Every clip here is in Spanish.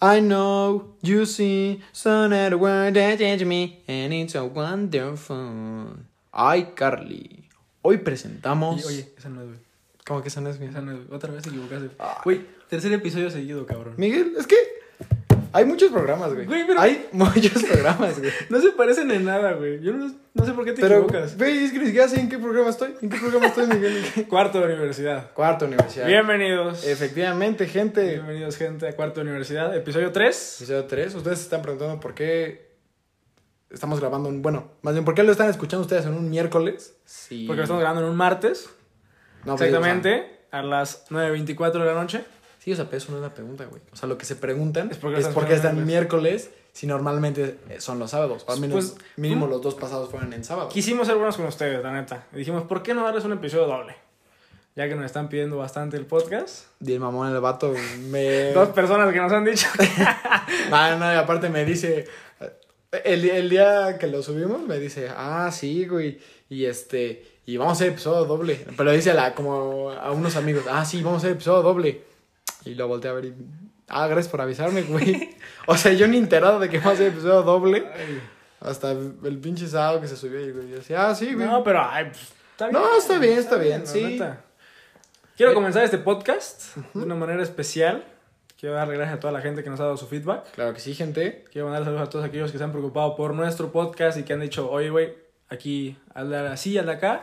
I know you see so that word that change me and it's so wonderful. Ay, Carly. Hoy presentamos. Y, oye, esa no es, güey. ¿Cómo que esa no es mi? Esa no es, güey. Otra vez te equivocaste. Güey, tercer episodio seguido, cabrón. Miguel, es que hay muchos programas, güey. Güey, pero- Hay muchos programas, güey. No se parecen en nada, güey. Yo no, no sé por qué te Pero, equivocas. güey, es que ni siquiera sé en qué programa estoy. ¿En qué programa estoy, Miguel? Cuarto de universidad. Cuarta universidad. Bienvenidos. Efectivamente, gente. Bienvenidos, gente, a Cuarto de universidad. Episodio 3. Episodio 3. Ustedes se están preguntando por qué estamos grabando un. Bueno, más bien, ¿por qué lo están escuchando ustedes en un miércoles? Sí. Porque lo estamos grabando en un martes. No, pues, exactamente. A las 9.24 de la noche. Sí, o sea, pero eso no es la pregunta, güey. O sea, lo que se preguntan Es es porque por están miércoles. si normalmente son los sábados. O al menos Pues, mínimo ¿cómo? los dos pasados fueron en sábado. Quisimos ser buenos con ustedes, la neta. Y dijimos, ¿por qué no darles un episodio doble? Ya que nos están pidiendo bastante el podcast. Y el mamón, el vato, me. Dos personas que nos han dicho. No, no, y aparte me dice, el, el día que lo subimos, me dice, ah, sí, güey, y este, y vamos a hacer episodio doble. Pero dice la, como a unos amigos, ah, sí, vamos a hacer episodio doble. Y lo volteé a ver y, ah, gracias por avisarme, güey. O sea, yo ni enterado de que vamos a episodio doble. Hasta el pinche sábado que se subió y güey, yo decía, ah, sí, güey. No, pero ay, pues, está bien. No, está bien, está bien, sí. neta. Quiero Eh, comenzar este podcast de una manera especial. Quiero darle gracias a toda la gente que nos ha dado su feedback. Claro que sí, gente. Quiero mandar saludos a todos aquellos que se han preocupado por nuestro podcast y que han dicho, oye, güey, aquí, hazle así, hazle acá.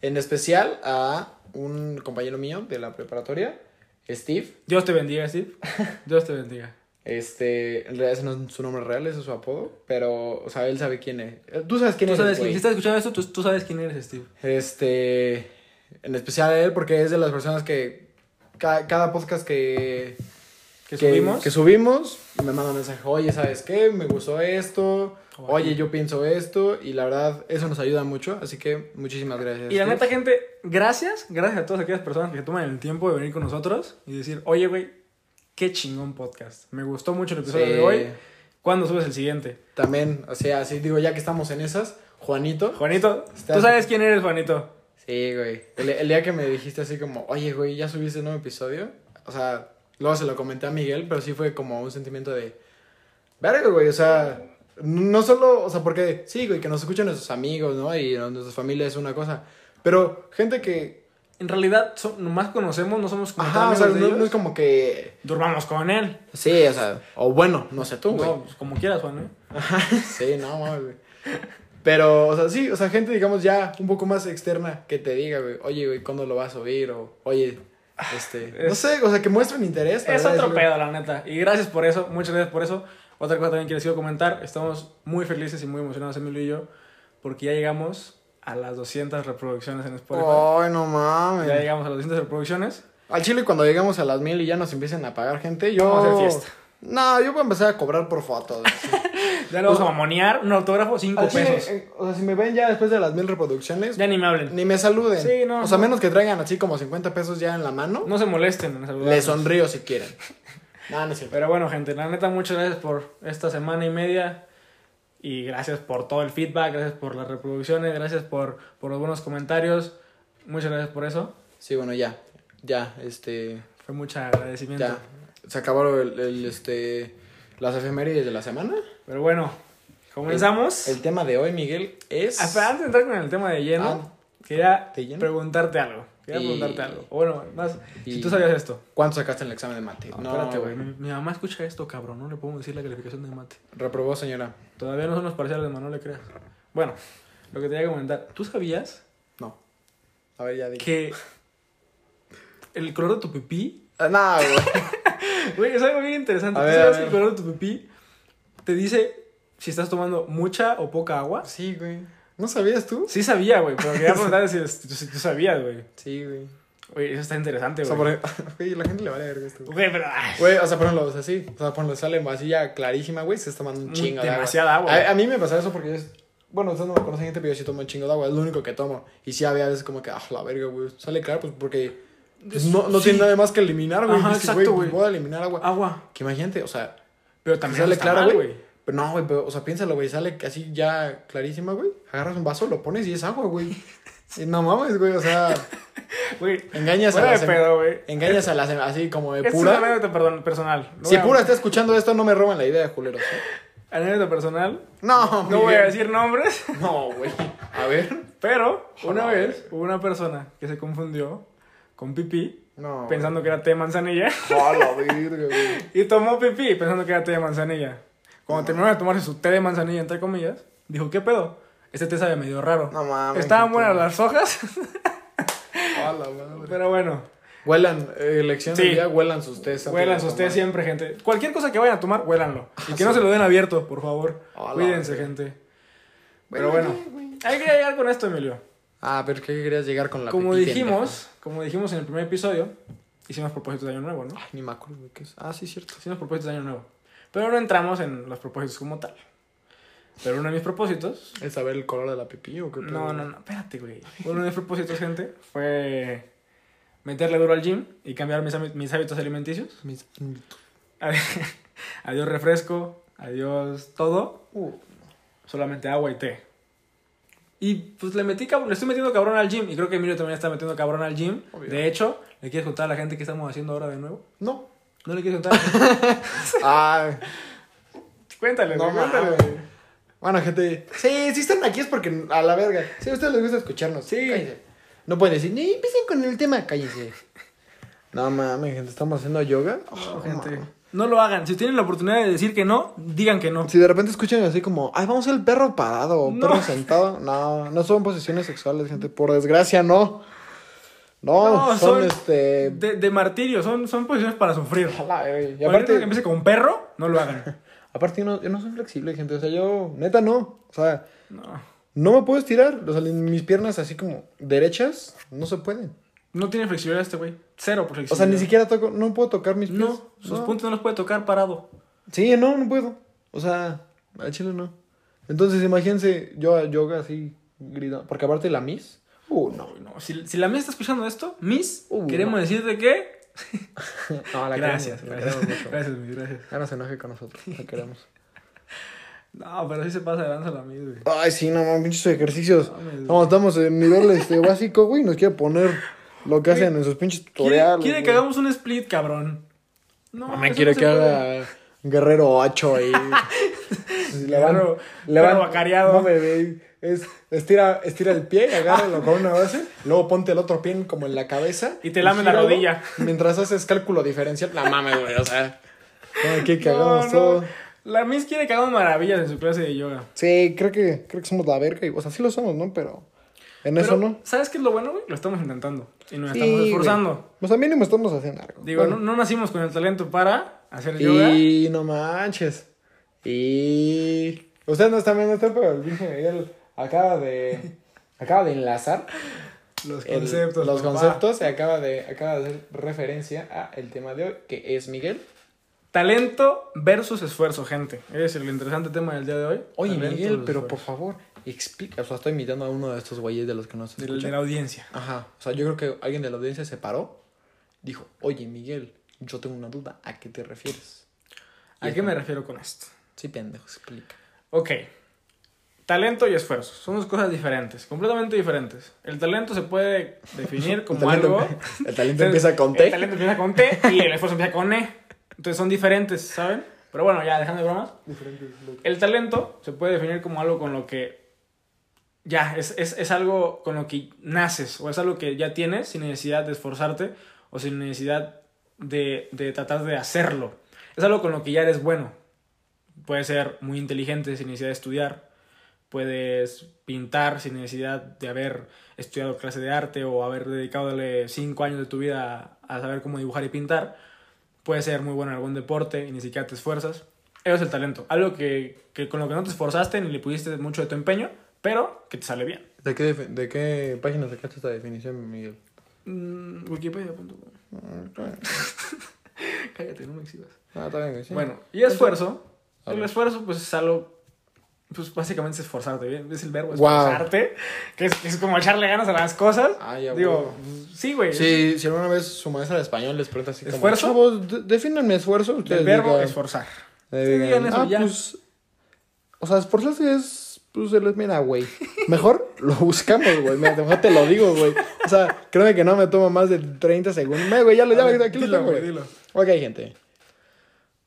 En especial a un compañero mío de la preparatoria, Steve. Dios te bendiga, Steve. Dios te bendiga. Este, en realidad ese no es su nombre real, ese es su apodo, pero, o sea, él sabe quién es. Eh, Tú sabes quién Tú es, sabes, güey. si estás escuchando esto, tú, tú sabes quién eres, Steve. Este, en especial a él porque es de las personas que ca- cada podcast que, Que subimos. que subimos me manda un mensaje, oye, ¿sabes qué? Me gustó esto, oye, yo pienso esto, y la verdad, eso nos ayuda mucho, así que muchísimas gracias. Y la neta, gente, gracias. Gracias a todas aquellas personas que toman el tiempo de venir con nosotros y decir, oye, güey, qué chingón podcast. Me gustó mucho el episodio Sí. de hoy. ¿Cuándo subes el siguiente? También, o sea, así digo, ya que estamos en esas, Juanito. Juanito, tú sabes quién eres, Juanito. Sí, güey. El, el día que me dijiste así como, oye, güey, ¿ya subiste el nuevo episodio? O sea, luego se lo comenté a Miguel, pero sí fue como un sentimiento de, verga, güey, o sea, no solo, o sea, porque sí, güey, que nos escuchan nuestros amigos, ¿no? Y nuestras familias es una cosa, pero gente que, En realidad, so- nomás conocemos, no somos como ajá, o sea, no, ellos. no es como que, Durmamos con él. sí, o sea, o bueno, no sé tú, güey. No, pues, como quieras, Juan, ¿eh? Sí, no, mames, güey. Pero, o sea, sí, o sea, gente, digamos, ya un poco más externa que te diga, güey, oye, güey, ¿cuándo lo vas a oír? O, oye, este, no sé, o sea, que muestren interés. Es otro pedo, la neta. Y gracias por eso, muchas gracias por eso. Otra cosa también que les quiero comentar, estamos muy felices y muy emocionados, Emilio y yo, porque ya llegamos a las 200 reproducciones en Spotify. Ay, no Ya mames. llegamos a las 200 reproducciones. Al chile, cuando lleguemos a las mil y ya nos empiecen a pagar gente, yo. Vamos a hacer fiesta. No, yo voy a empezar a cobrar por fotos. Ya le vamos a mamonear un autógrafo, 5 Al chile, pesos. eh, o sea, si me ven ya después de las mil reproducciones, Ya ni me hablen. ni me saluden. Sí, no, O sea, no. menos que traigan así como 50 pesos ya en la mano. No se molesten en saludarnos. Les sonrío si quieren. No, no es cierto. Pero bueno, gente, la neta, muchas gracias por esta semana y media. Y gracias por todo el feedback, gracias por las reproducciones, gracias por, por los buenos comentarios. Muchas gracias por eso. Sí, bueno, ya. Ya, este. Fue mucho agradecimiento. Ya. Se acabaron el, el, este, las efemérides de la semana. Pero bueno, comenzamos. El tema de hoy, Miguel, es. Ah, antes de entrar con el tema de lleno, Ah, quería preguntarte algo. Quería Y- preguntarte algo. O bueno, más, si tú sabías esto. ¿Cuánto sacaste en el examen de mate? No, espérate, güey. Mi, mi mamá escucha esto, cabrón. No le podemos decir la calificación de mate. Reprobó, señora. Todavía no son los parciales de no le creas. Bueno, lo que te quería comentar. ¿Tú sabías No. A ver, ya dije. que el color de tu pipí Ah, No, güey. Güey, es algo bien interesante. A ¿Tú ver, sabes a que el color de tu pipí te dice si estás tomando mucha o poca agua? Sí, güey. ¿No sabías tú? Sí sabía, güey, pero quería preguntar si, si, si tú sabías, güey. Sí, güey. Güey, eso está interesante, O sea, güey. por Güey, la gente le vale ver esto. Güey, pero... Güey, o sea, por ejemplo, o sea, sí. O sea, por ejemplo, sale así ya clarísima, güey. Se está tomando un Muy- chingo de agua. demasiada agua, güey. A, a mí me pasa eso porque yo es... Bueno, ustedes no me conocen gente, pero yo sí tomo un chingo de agua. Es lo único que tomo. Y sí había veces como que, ah, la verga, güey. Sale claro, pues porque... pues, no no Sí. tiene nada más que eliminar, güey. Ajá, Dices, exacto, pues, güey. Voy a eliminar agua. Agua. Que imagínate, o sea... Pero también sale mal, güey. Pero no, güey, pero, o sea, piénsalo, güey. Sale así ya clarísima, güey. Agarras un vaso, lo pones y es agua, güey. No mames, güey, o sea, Güey, engañas a de pedo, güey. engañas a las así como de Esta es una pura. anécdota perdón, personal. No Si pura está escuchando esto, no me roban la idea, culeros. ¿eh? Anécdota personal. No, No voy a decir nombres, No, güey. A ver. pero una vez hubo una persona que se confundió con pipí No. pensando que era té de manzanilla A la güey. y tomó pipí pensando que era té de manzanilla. Cuando terminó de tomarse su té de manzanilla, entre comillas, dijo, ¿qué pedo? Este té sabe medio raro. No mames. Estaban buenas las hojas, A la madre. pero bueno, Huelan, eh, elección Sí. del día, huelan sus tés. huelan sus tés siempre, gente. Cualquier cosa que vayan a tomar, huélanlo. Y que sí. no se lo den abierto, por favor. A la Cuídense, gente. Pero bueno, hay que llegar con esto, Emilio. Ah, pero ¿qué querías llegar con la Como dijimos, como dijimos en el primer episodio, hicimos propósitos de año nuevo, ¿no? Ay, ni me acuerdo qué es. Ah, sí, cierto. Hicimos propósitos de año nuevo. Pero no entramos en los propósitos como tal. Pero uno de mis propósitos. ¿Es saber el color de la pipí o qué pedo? No, no, no, espérate, güey. Uno de mis propósitos, gente, fue meterle duro al gym y cambiar mis, mis hábitos alimenticios. Mis- Adiós refresco, adiós todo, Uh, solamente agua y té. Y pues le metí le estoy metiendo cabrón al gym y creo que Emilio también está metiendo cabrón al gym. Obvio. De hecho, ¿le quieres contar a la gente qué estamos haciendo ahora de nuevo? no. ¿No le quieres contar? Ah, cuéntale, no cuéntale. Bueno, gente. Sí, si están aquí es porque a la verga. Si a ustedes les gusta escucharnos. Sí. Cállense. No pueden decir, ni empiecen con el tema, cállense. No mames, gente, estamos haciendo yoga. No, Oh, gente. No lo hagan. Si tienen la oportunidad de decir que no, digan que no. Si de repente escuchan así como, ay, vamos al perro parado o No. perro sentado. No, no son posiciones sexuales, gente. Por desgracia, no. No, No, son, son- este. De, de martirio, son, son posiciones para sufrir. Y aparte, que empiece con perro, no lo hagan. aparte yo, no, yo no soy flexible, gente. O sea, yo, neta, no. O sea, No. no me puedo estirar. O sea, mis piernas así como derechas no se pueden. No tiene flexibilidad este güey. Cero O flexibilidad. sea, ni siquiera toco, no puedo tocar mis pies. No, sus puntos no los puede tocar parado. Sí, no, no puedo. O sea, al chile no. Entonces, imagínense yo a yoga así gritando. Porque aparte la Miss. Uh, no. Uy, no. Si, si la mía está escuchando esto, Miss, queremos no. decirte que. No, la gracias, queremos, la gracias. queremos mucho. Gracias, Miss, gracias. Ya no se enoje con nosotros, la queremos. No, pero sí se pasa de lanza la Miss, güey. Ay, sí, no, mames, pinches ejercicios. Mames. No, estamos en nivel este, básico, güey. Nos quiere poner lo que hacen en sus pinches tutoriales. quiere que hagamos un split, cabrón. No, No, me quiere no que haga Guerrero 8 ahí. Guerrero- perro vacareado. No, bebé. Es, estira, estira el pie, agárralo con una base. Luego ponte el otro pie como en la cabeza. Y te lame la rodilla. Mientras haces cálculo diferencial. La mames, güey. O sea, no, aquí que No, hagamos no. todo. La Miss quiere que hagamos maravillas en su clase de yoga. Sí, creo que, creo que somos la verga. y- O sea, sí lo somos, ¿no? Pero en eso no. ¿sabes qué es lo bueno, güey? Lo estamos intentando. Y nos Sí, estamos güey. esforzando. O sea, mínimo estamos haciendo algo. Digo, Bueno. no, no nacimos con el talento para hacer yoga. Y no manches. Y. Ustedes no están viendo esto, pero el pinche Miguel acaba de. Acaba de enlazar Los el- conceptos. los papá. conceptos y acaba de, acaba de hacer referencia a el tema de hoy, que es Miguel. Talento versus esfuerzo, gente. Es el interesante tema del día de hoy. Oye, Talento Miguel, pero por favor, explica. O sea, estoy imitando a uno de estos güeyes de los que nos escuchan. de la audiencia. Ajá. O sea, yo creo que alguien de la audiencia se paró. Dijo, oye, Miguel, yo tengo una duda. ¿A qué te refieres? ¿A qué me refiero con esto? Sí, pendejo, explica. Ok. Talento y esfuerzo. Son dos cosas diferentes, completamente diferentes. El talento se puede definir como el talento, algo. el talento empieza con T. El talento empieza con T y el esfuerzo empieza con E. Entonces son diferentes, ¿saben? Pero bueno, ya dejando de bromas. El talento se puede definir como algo con lo que ya es, es, es algo con lo que naces o es algo que ya tienes sin necesidad de esforzarte o sin necesidad de, de tratar de hacerlo. Es algo con lo que ya eres bueno. Puede ser muy inteligente sin necesidad de estudiar. Puedes pintar sin necesidad de haber estudiado clase de arte o haber dedicadole cinco años de tu vida a, saber cómo dibujar y pintar. Puedes ser muy bueno en algún deporte y ni siquiera te esfuerzas. Eso es el talento. Algo que, que con lo que no te esforzaste ni le pusiste mucho de tu empeño, pero que te sale bien. ¿De qué, ¿De qué página sacaste esta definición, Miguel? Mm, Wikipedia.com. Cállate, no me exhibas. Ah, está bien, sí. Bueno, y esfuerzo. El esfuerzo, pues es algo. Pues básicamente es esforzarte, ¿bien? Es el verbo esforzarte. Que, es, que es como echarle ganas a las cosas. Ah, ya, Digo, sí, güey. Sí, si alguna vez su maestra de español les pregunta así como... ¿Esfuerzo? Defínanme esfuerzo. Ustedes El verbo digan- esforzar. eh, Sí, digan, eso, ah, ya. pues... O sea, esforzarse es... pues mira, güey. Mejor lo buscamos, güey. Mejor te lo digo, güey. O sea, créeme que no me toma más de 30 segundos. Me, güey, ya lo, ya, ver, aquí lo dilo, tengo, güey. Ok, gente.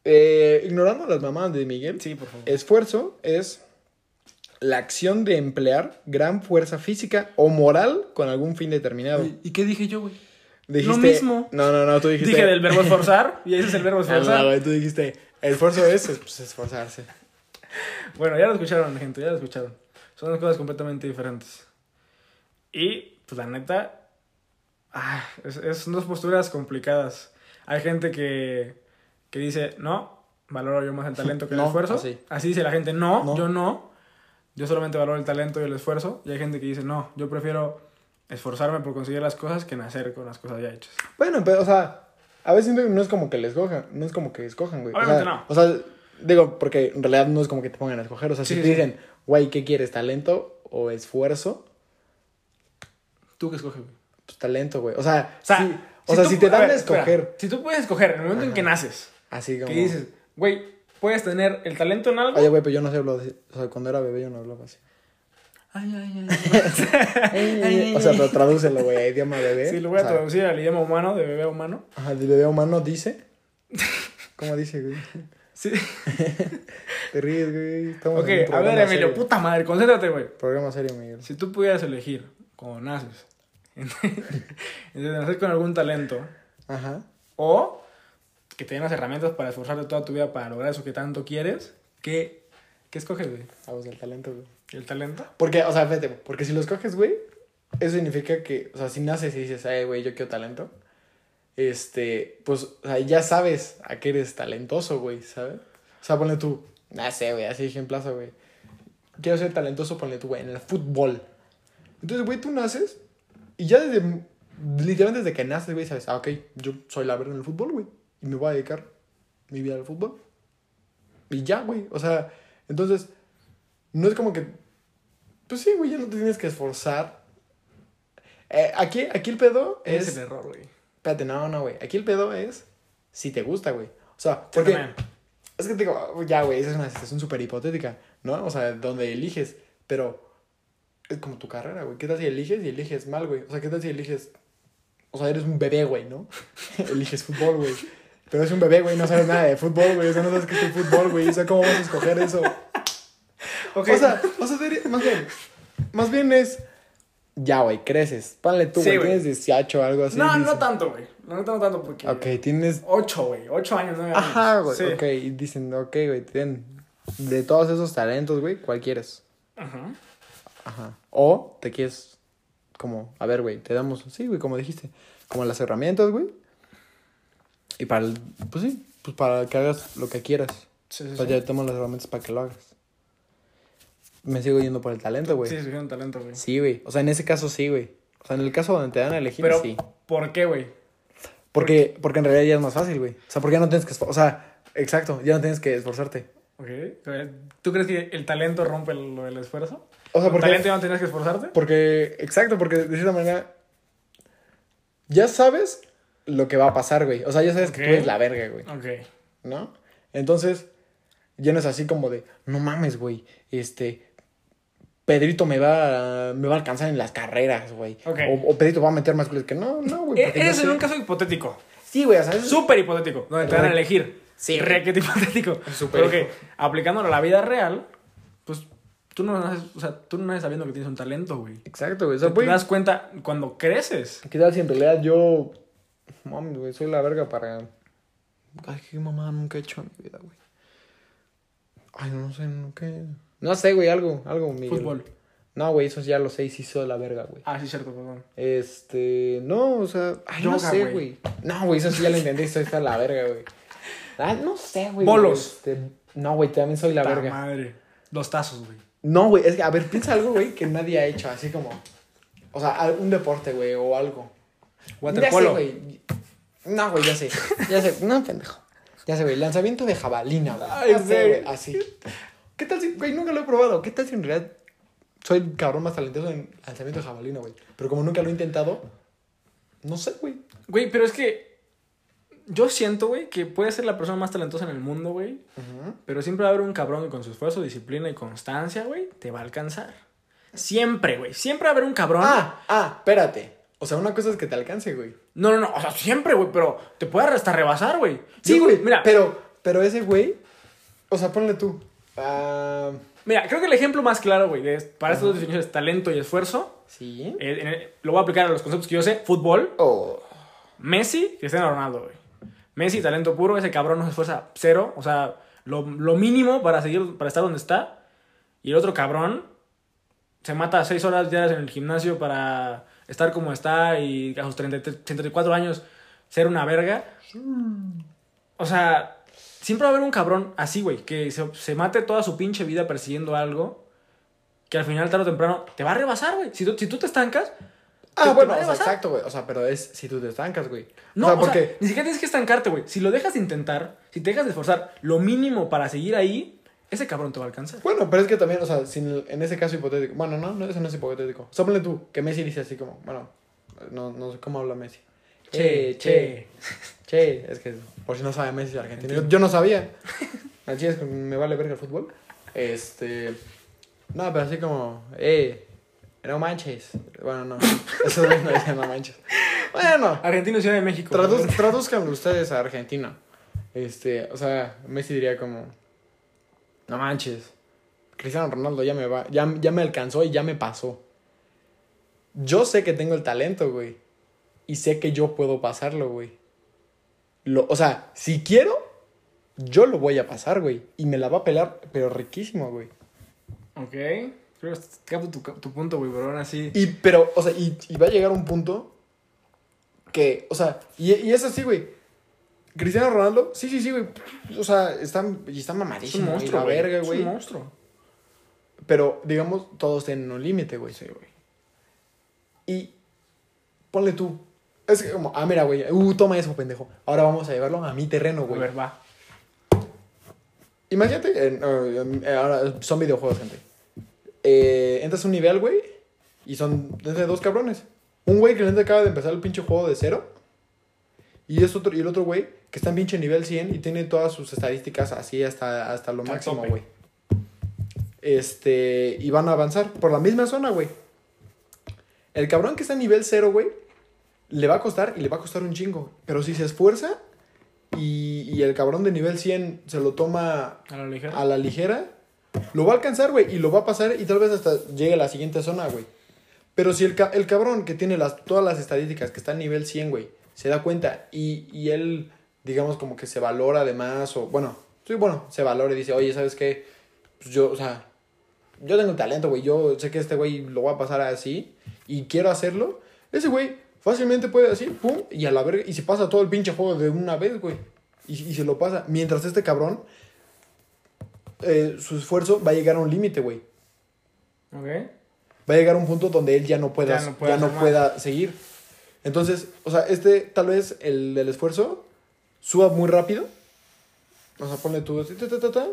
Eh, ignorando las mamadas de Miguel. Sí, por favor. Esfuerzo es la acción de emplear gran fuerza física o moral con algún fin determinado. ¿Y qué dije yo, güey? Dijiste, Lo mismo. No, no, no, tú dijiste. Dije del verbo esforzar y ese es el verbo Ah, no, esforzar. güey, tú dijiste, esfuerzo es pues, esforzarse. Bueno, ya lo escucharon, gente, ya lo escucharon. Son dos cosas completamente diferentes. Y, pues la neta, ah, es, es- son dos posturas complicadas. Hay gente que, que dice, no, valoro yo más el talento que el No, esfuerzo. así. Así dice la gente, no, No. yo no. Yo solamente valoro el talento y el esfuerzo. Y hay gente que dice, no, yo prefiero esforzarme por conseguir las cosas que nacer con las cosas ya hechas. Bueno, pero, o sea, a veces no es como que les escojan, no es como que escojan, güey. Obviamente o sea, no. O sea, digo, porque en realidad no es como que te pongan a escoger. O sea, Sí, si sí, te sí. dicen, güey, ¿qué quieres? ¿Talento o esfuerzo? ¿Tú qué escoges, güey? Pues talento, güey. O sea, O sea, sí, o sea tú si te dan a a ver, espera, escoger, si tú puedes escoger en el momento en que naces, así como... que dices, güey, puedes tener el talento en algo. Oye, güey, pero yo no sé hablar así. O sea, cuando era bebé yo no hablaba así. Ay, ay, ay. o sea, pero tradúcelo, güey, a idioma bebé. Sí, lo voy a O sea, traducir al idioma humano, de bebé a humano. Ajá, de bebé humano dice. ¿Cómo dice, güey? Sí. Te ríes, güey. Estamos Ok, en un a ver, Emilio, serio. puta madre, concéntrate, güey. Programa serio, Miguel. Si tú pudieras elegir, cuando naces, entre nacer con algún talento Ajá. o que te den las herramientas para esforzarte toda tu vida para lograr eso que tanto quieres, ¿qué, qué escoges, güey? Vamos al talento, güey. ¿El talento? Porque, o sea, fíjate, porque si lo escoges, güey, eso significa que, o sea, si naces y dices, ay, güey, yo quiero talento, este, pues, o sea, ya sabes a qué eres talentoso, güey, ¿sabes? O sea, ponle tú, no sé, güey, así ejemplazo, güey. Quiero ser talentoso, ponle tú, güey, en el fútbol. Entonces, güey, tú naces y ya desde, literalmente desde que naces, güey, sabes, ah, ok, yo soy la verga en el fútbol, güey, y me voy a dedicar mi vida al fútbol. Y ya, güey, o sea, entonces, no es como que pues sí, güey, ya no te tienes que esforzar. Eh, aquí, aquí el pedo es. es el error, güey. Espérate, no, no, güey. Aquí el pedo es si te gusta, güey. O sea, porque. Es que te digo, ya, güey, esa es una situación súper hipotética, ¿no? O sea, donde eliges, pero es como tu carrera, güey. ¿Qué tal si eliges y eliges mal, güey? O sea, ¿qué tal si eliges. O sea, eres un bebé, güey, ¿no? eliges fútbol, güey. Pero es un bebé, güey, no sabes nada de fútbol, güey. O sea, no sabes qué es el fútbol, güey. O sea, ¿cómo vas a escoger eso? Ok. O sea, o sea, más bien, más bien es, ya, güey, creces. Ponle tú, Sí, güey, güey. tienes 18 o algo así. no, no tanto, güey. No, no tanto porque... Ok, tienes, 8, güey. 8 años, 9 años. ajá, güey, Sí. ok, y dicen, ok, güey, tienen, de todos esos talentos, güey, ¿cuál quieres? Ajá. Ajá. O te quieres, como, a ver, güey, te damos, sí, güey, como dijiste, como las herramientas, güey. Y para, el, pues sí, pues para que hagas lo que quieras. Sí, sí, O sea, sí. ya tenemos las herramientas para que lo hagas. Me sigo yendo por el talento, güey. Sí, escogieron talento, güey. Sí, güey. O sea, en ese caso sí, güey. O sea, en el caso donde te dan a elegir, Pero, sí. ¿por qué, güey? Porque, porque en realidad ya es más fácil, güey. O sea, porque ya no tienes que... O sea, exacto, ya no tienes que esforzarte. Ok. ¿Tú crees que el talento rompe lo del esfuerzo? O sea, ¿El porque... talento ya no tienes que esforzarte? Porque, exacto, porque de cierta manera... Ya sabes lo que va a pasar, güey. O sea, ya sabes que tú eres la verga, güey. Ok. ¿No? Entonces, ya no es así como de... No mames, güey. Este... Pedrito me va, a, me va a alcanzar en las carreras, güey. Ok. O, o Pedrito va a meter más goles que no, no, güey. porque yo Eres en un caso hipotético. Sí, güey, o sea, es- Súper hipotético. Donde te van a elegir. Sí, Requete hipotético. Súper Pero que, aplicándolo a la vida real, pues tú no naces, o sea, tú no naces sabiendo que tienes un talento, güey. Exacto, güey. O sea, Te güey, das cuenta cuando creces. ¿Qué tal si en realidad yo. Mami, güey, soy la verga para. Ay, qué mamá nunca he hecho en mi vida, güey. Ay, no sé, no qué. No sé, güey, algo, algo, Miguel. Fútbol. No, güey, eso ya lo sé y sí soy la verga, güey. Ah, sí, cierto, perdón. Este. No, o sea. Ay, no Yoga, sé, güey. No, güey, eso sí ya lo entendí, soy está la verga, güey. Ah, no sé, güey. Bolos. Este, no, güey, también soy la verga. madre. Dos tazos, güey. No, güey, es que, a ver, piensa algo, güey, que nadie ha hecho, así como. O sea, un deporte, güey, o algo. Waterpolo. Ya sé, güey. No, güey, ya sé. Ya sé. No, pendejo. Ya sé, güey. Lanzamiento de jabalina, güey. Ay, Ya sé, güey. Así. ¿Qué tal si, güey, nunca lo he probado? ¿Qué tal si en realidad soy el cabrón más talentoso en lanzamiento de jabalina, güey? Pero como nunca lo he intentado, no sé, güey. Güey, pero es que Yo siento, güey, que puede ser la persona más talentosa en el mundo, güey. Pero siempre va a haber un cabrón que con su esfuerzo, disciplina y constancia, güey, te va a alcanzar. Siempre, güey. Siempre va a haber un cabrón. Ah, ah, espérate. O sea, una cosa es que te alcance, güey. No, no, no. O sea, siempre, güey. Pero te puede hasta rebasar, güey. Sí, güey. Mira, Pero, pero ese güey. O sea, ponle tú. Ah, mira, creo que el ejemplo más claro, güey, para estas dos definiciones, talento y esfuerzo, sí. eh, lo voy a aplicar a los conceptos que yo sé. Fútbol, Oh. Messi, Cristiano Ronaldo, güey. Messi, talento puro, ese cabrón no se esfuerza cero, o sea, lo, lo mínimo para seguir, para estar donde está. Y el otro cabrón se mata seis horas diarias en el gimnasio para estar como está y a sus 33 34 años ser una verga. O sea, siempre va a haber un cabrón así, güey, que se, se mate toda su pinche vida persiguiendo algo que al final, tarde o temprano, te va a rebasar, güey. Si tú, si tú te estancas, Ah, te- bueno, o sea, exacto, güey. O sea, pero es si tú te estancas, güey. No, o sea, o sea, porque. ni siquiera tienes que estancarte, güey. Si lo dejas de intentar, si te dejas de esforzar lo mínimo para seguir ahí, ese cabrón te va a alcanzar. Bueno, pero es que también, o sea, sin, en ese caso hipotético. Bueno, no, no, eso no es hipotético. Sóplale tú, que Messi dice así como, bueno, no, no sé cómo habla Messi. Che, che, che. Es que, por si no sabe Messi es argentino. Yo, yo no sabía. Así es me vale verga el fútbol. Este. No, pero así como, eh, no manches. Bueno, no. Eso no dice no manches. Bueno, Argentina y Ciudad de México. Traduz, traduzcanlo ustedes a Argentina. Este, o sea, Messi diría como, no manches, Cristiano Ronaldo ya me va, ya, ya me alcanzó y ya me pasó. Yo sé que tengo el talento, güey. Y sé que yo puedo pasarlo, güey. Lo, o sea, si quiero, yo lo voy a pasar, güey. Y me la va a pelar, pero riquísimo, güey. Ok. Creo que capto tu, tu punto, güey, pero aún así. Y, pero, o sea, y, y va a llegar un punto que, o sea, y, y es así, güey. Cristiano Ronaldo, sí, sí, sí, güey. O sea, están, y está Es un mamadísimo, monstruo, la güey. verga, Es un monstruo. Pero, digamos, todos tienen un límite, güey. Sí, güey. Y ponle tú. Es que como, ah, mira, güey. Uh, toma eso, pendejo. Ahora vamos a llevarlo a mi terreno, A güey. ver, va. Imagínate, eh, eh, ahora son videojuegos, gente. Eh, entras a un nivel, güey, y son desde dos cabrones. Un güey que le acaba de empezar el pinche juego de cero. Y, es otro, y el otro güey que está en pinche nivel 100 y tiene todas sus estadísticas así hasta, hasta lo máximo, güey. Este, y van a avanzar por la misma zona, güey. El cabrón que está en nivel 0, güey, le va a costar y le va a costar un chingo. Pero si se esfuerza y, y el cabrón de nivel 100 se lo toma A la ligera. a la ligera, lo va a alcanzar, güey, y lo va a pasar y tal vez hasta llegue a la siguiente zona, güey. Pero si el, ca- el cabrón que tiene las, todas las estadísticas, que está en nivel 100, güey, se da cuenta y, y él, digamos, como que se valora además, o bueno, sí, bueno, se valora y dice, oye, ¿sabes qué? Pues yo, o sea, yo tengo talento, güey, yo sé que este güey lo va a pasar así y quiero hacerlo. Ese güey fácilmente puede así, pum, y a la verga, y se pasa todo el pinche juego de una vez, güey. Y, y se lo pasa. Mientras este cabrón eh, su esfuerzo va a llegar a un límite, güey. Ok. Va a llegar a un punto donde él ya no pueda, Ya ya no pueda seguir. Entonces, o sea, este tal vez el del esfuerzo suba muy rápido. O sea, ponle tú así, ta, ta, ta, ta,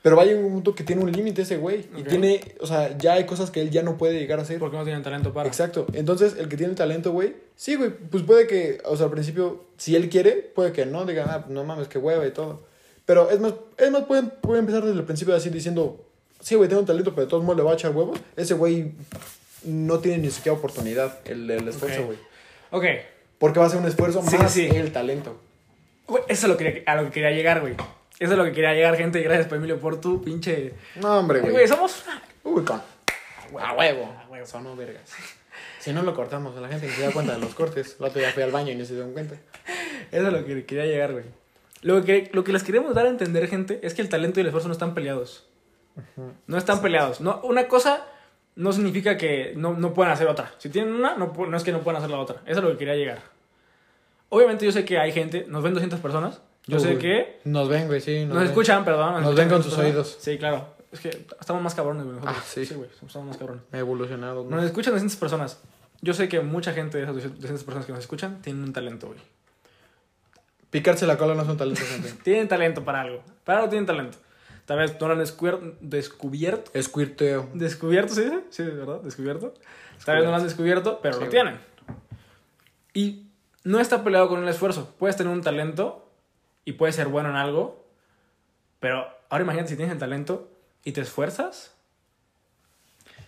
pero va a llegar un punto que tiene un límite ese güey. Y tiene, o sea, ya hay cosas que él ya no puede llegar a hacer. Porque no tienen talento para. Exacto. Entonces, el que tiene el talento, güey, sí, güey, pues puede que, o sea, al principio, si él quiere, puede que no, diga, ah, no mames, qué hueva y todo. Pero es más, es más, puede, puede empezar desde el principio así diciendo, sí, güey, tengo un talento, pero de todos modos le va a echar huevos. Ese güey no tiene ni siquiera oportunidad, el, el esfuerzo, güey. Ok. Porque va a ser un esfuerzo Sí, más sí. el talento. Güey, Eso es lo que, a lo que quería llegar, güey. Eso es lo que quería llegar, gente. Gracias, pues, Emilio, por tu pinche. No, hombre, Güey, güey. somos. Uy, con. A huevo. A huevo. Sonó vergas. Si no lo cortamos, la gente ni se da cuenta de los cortes. El otro día fui al baño y ni se dieron cuenta. Eso es lo que quería llegar, güey. Lo que, lo que les queremos dar a entender, gente, es que el talento y el esfuerzo no están peleados. No están peleados. No, una cosa no significa que no, no puedan hacer otra. Si tienen una, no, no es que no puedan hacer la otra. Eso es lo que quería llegar. Obviamente yo sé que hay gente, nos ven 200 personas. Yo sé Uy. que Nos ven, güey, sí. nos ven. escuchan, perdón. Nos ven con 200 sus personas. oídos. Sí, claro. Es que estamos más cabrones, güey. Ah, sí. Sí, güey. Estamos más cabrones. He evolucionado. güey. Nos escuchan 200 personas. Yo sé que mucha gente de esas 200 personas que nos escuchan tienen un talento, güey. Picarse la cola no es un talento, gente. Tienen talento para algo. Para algo tienen talento. Tal vez no lo han descubierto. Escuirteo. ¿Descubierto se dice? Sí, ¿verdad? Descubierto. Tal vez no lo han descubierto, pero Sí, lo tienen. Y no está peleado con el esfuerzo. Puedes tener un talento y puedes ser bueno en algo, pero ahora imagínate si tienes el talento y te esfuerzas.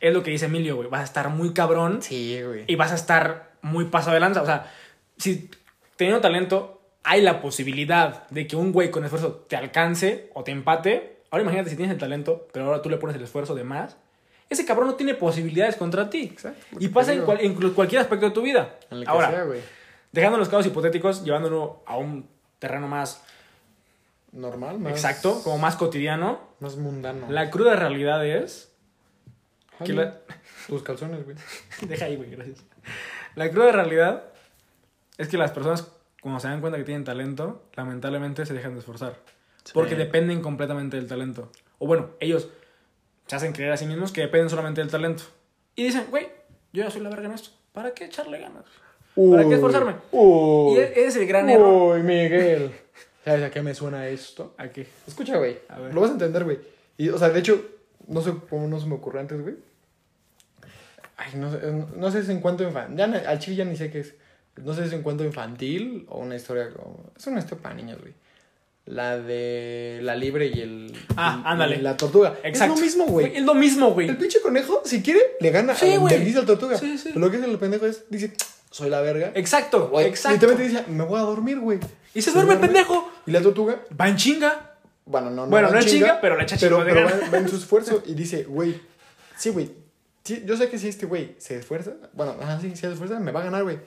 Es lo que dice Emilio, güey. Vas a estar muy cabrón Sí, güey. y vas a estar muy paso de lanza. O sea, si teniendo talento hay la posibilidad de que un güey con esfuerzo te alcance o te empate. Ahora imagínate si tienes el talento, pero ahora tú le pones el esfuerzo de más. Ese cabrón no tiene posibilidades contra ti. Exacto, Y pasa en, cual- en cu- cualquier aspecto de tu vida. En el que Ahora, sea, güey. Dejando los casos hipotéticos, llevándolo a un terreno más Normal, más. exacto, como más cotidiano, Más mundano. la cruda realidad es que la- Tus calzones, güey. Deja ahí, güey, gracias. La cruda realidad es que las personas, cuando se dan cuenta que tienen talento, lamentablemente se dejan de esforzar. Porque dependen completamente del talento. O bueno, ellos se hacen creer a sí mismos que dependen solamente del talento. Y dicen, güey, yo ya soy la verga en esto. ¿Para qué echarle ganas? ¿Para qué esforzarme? Uy. Y e- ese es el gran error. Uy, Miguel. ¿Sabes a qué me suena esto? ¿A qué? Escucha, güey. A ver. Lo vas a entender, güey. Y, o sea, de hecho, no sé cómo no se me ocurrió antes, güey. Ay, no sé, no sé si es en cuento infantil. Ya, al chile ya ni sé qué es. No sé si es un cuento infantil o una historia como... Es una historia para niños, güey. La de la libre y el... Ah, ándale. la tortuga. Exacto. Es lo mismo, güey. Es lo mismo, güey. El pinche conejo, si quiere, le gana Sí, a al tortuga. Sí, sí. Pero lo que hace el pendejo es, dice, soy la verga. Exacto, Güey, exacto. Literalmente dice, me voy a dormir, güey. Y se duerme el pendejo. Y la tortuga, Va en chinga. bueno, no, no. Bueno, no en chinga, pero le echa Pero, de pero va, va en su esfuerzo y dice, güey, sí, güey. Sí, yo sé que si este güey se esfuerza, bueno, ajá, sí, si se esfuerza, me va a ganar, güey.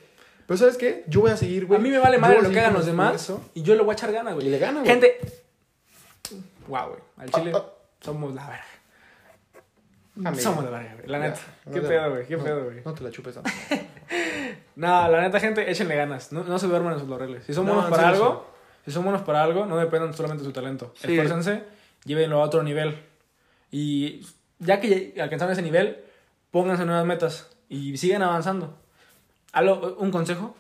Pero ¿sabes qué? Yo voy a seguir, güey. A mí me vale madre lo que hagan los demás y yo le voy a echar ganas, güey. Y le gana, güey. Gente. Guau, güey. Al chile Ah, somos la verga. Amigo. Somos la verga, güey. La Ya, neta. no ¿Qué pedo, güey? ¿Qué no, pedo, güey? No te la chupes tanto. No, la neta, gente, échenle ganas. No, no se duerman en sus laureles. Si son No, buenos en para algo, si son buenos para algo, no dependan solamente de su talento. Sí. Esfuércense, llévenlo a otro nivel. Y ya que ya alcanzaron ese nivel, pónganse nuevas metas y sigan avanzando. Algo- un consejo: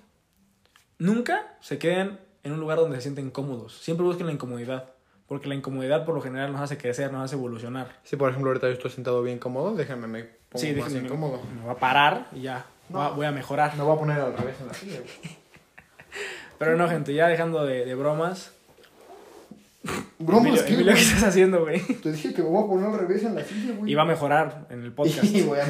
nunca se queden en un lugar donde se sienten cómodos. Siempre busquen la incomodidad. Porque la incomodidad por lo general nos hace crecer, nos hace evolucionar. Si, por ejemplo, ahorita yo estoy sentado bien cómodo, déjame, me pongo sí, más incómodo. Me voy a parar y ya. No. voy a- Voy a mejorar. Me voy a poner al revés en la silla, güey. Pero no, gente, ya dejando de, de bromas. Bromas, ¿qué, Emilio, ¿qué güey? estás haciendo, güey? Te dije que me voy a poner al revés en la silla, güey. Y va a mejorar en el podcast. Y, güey,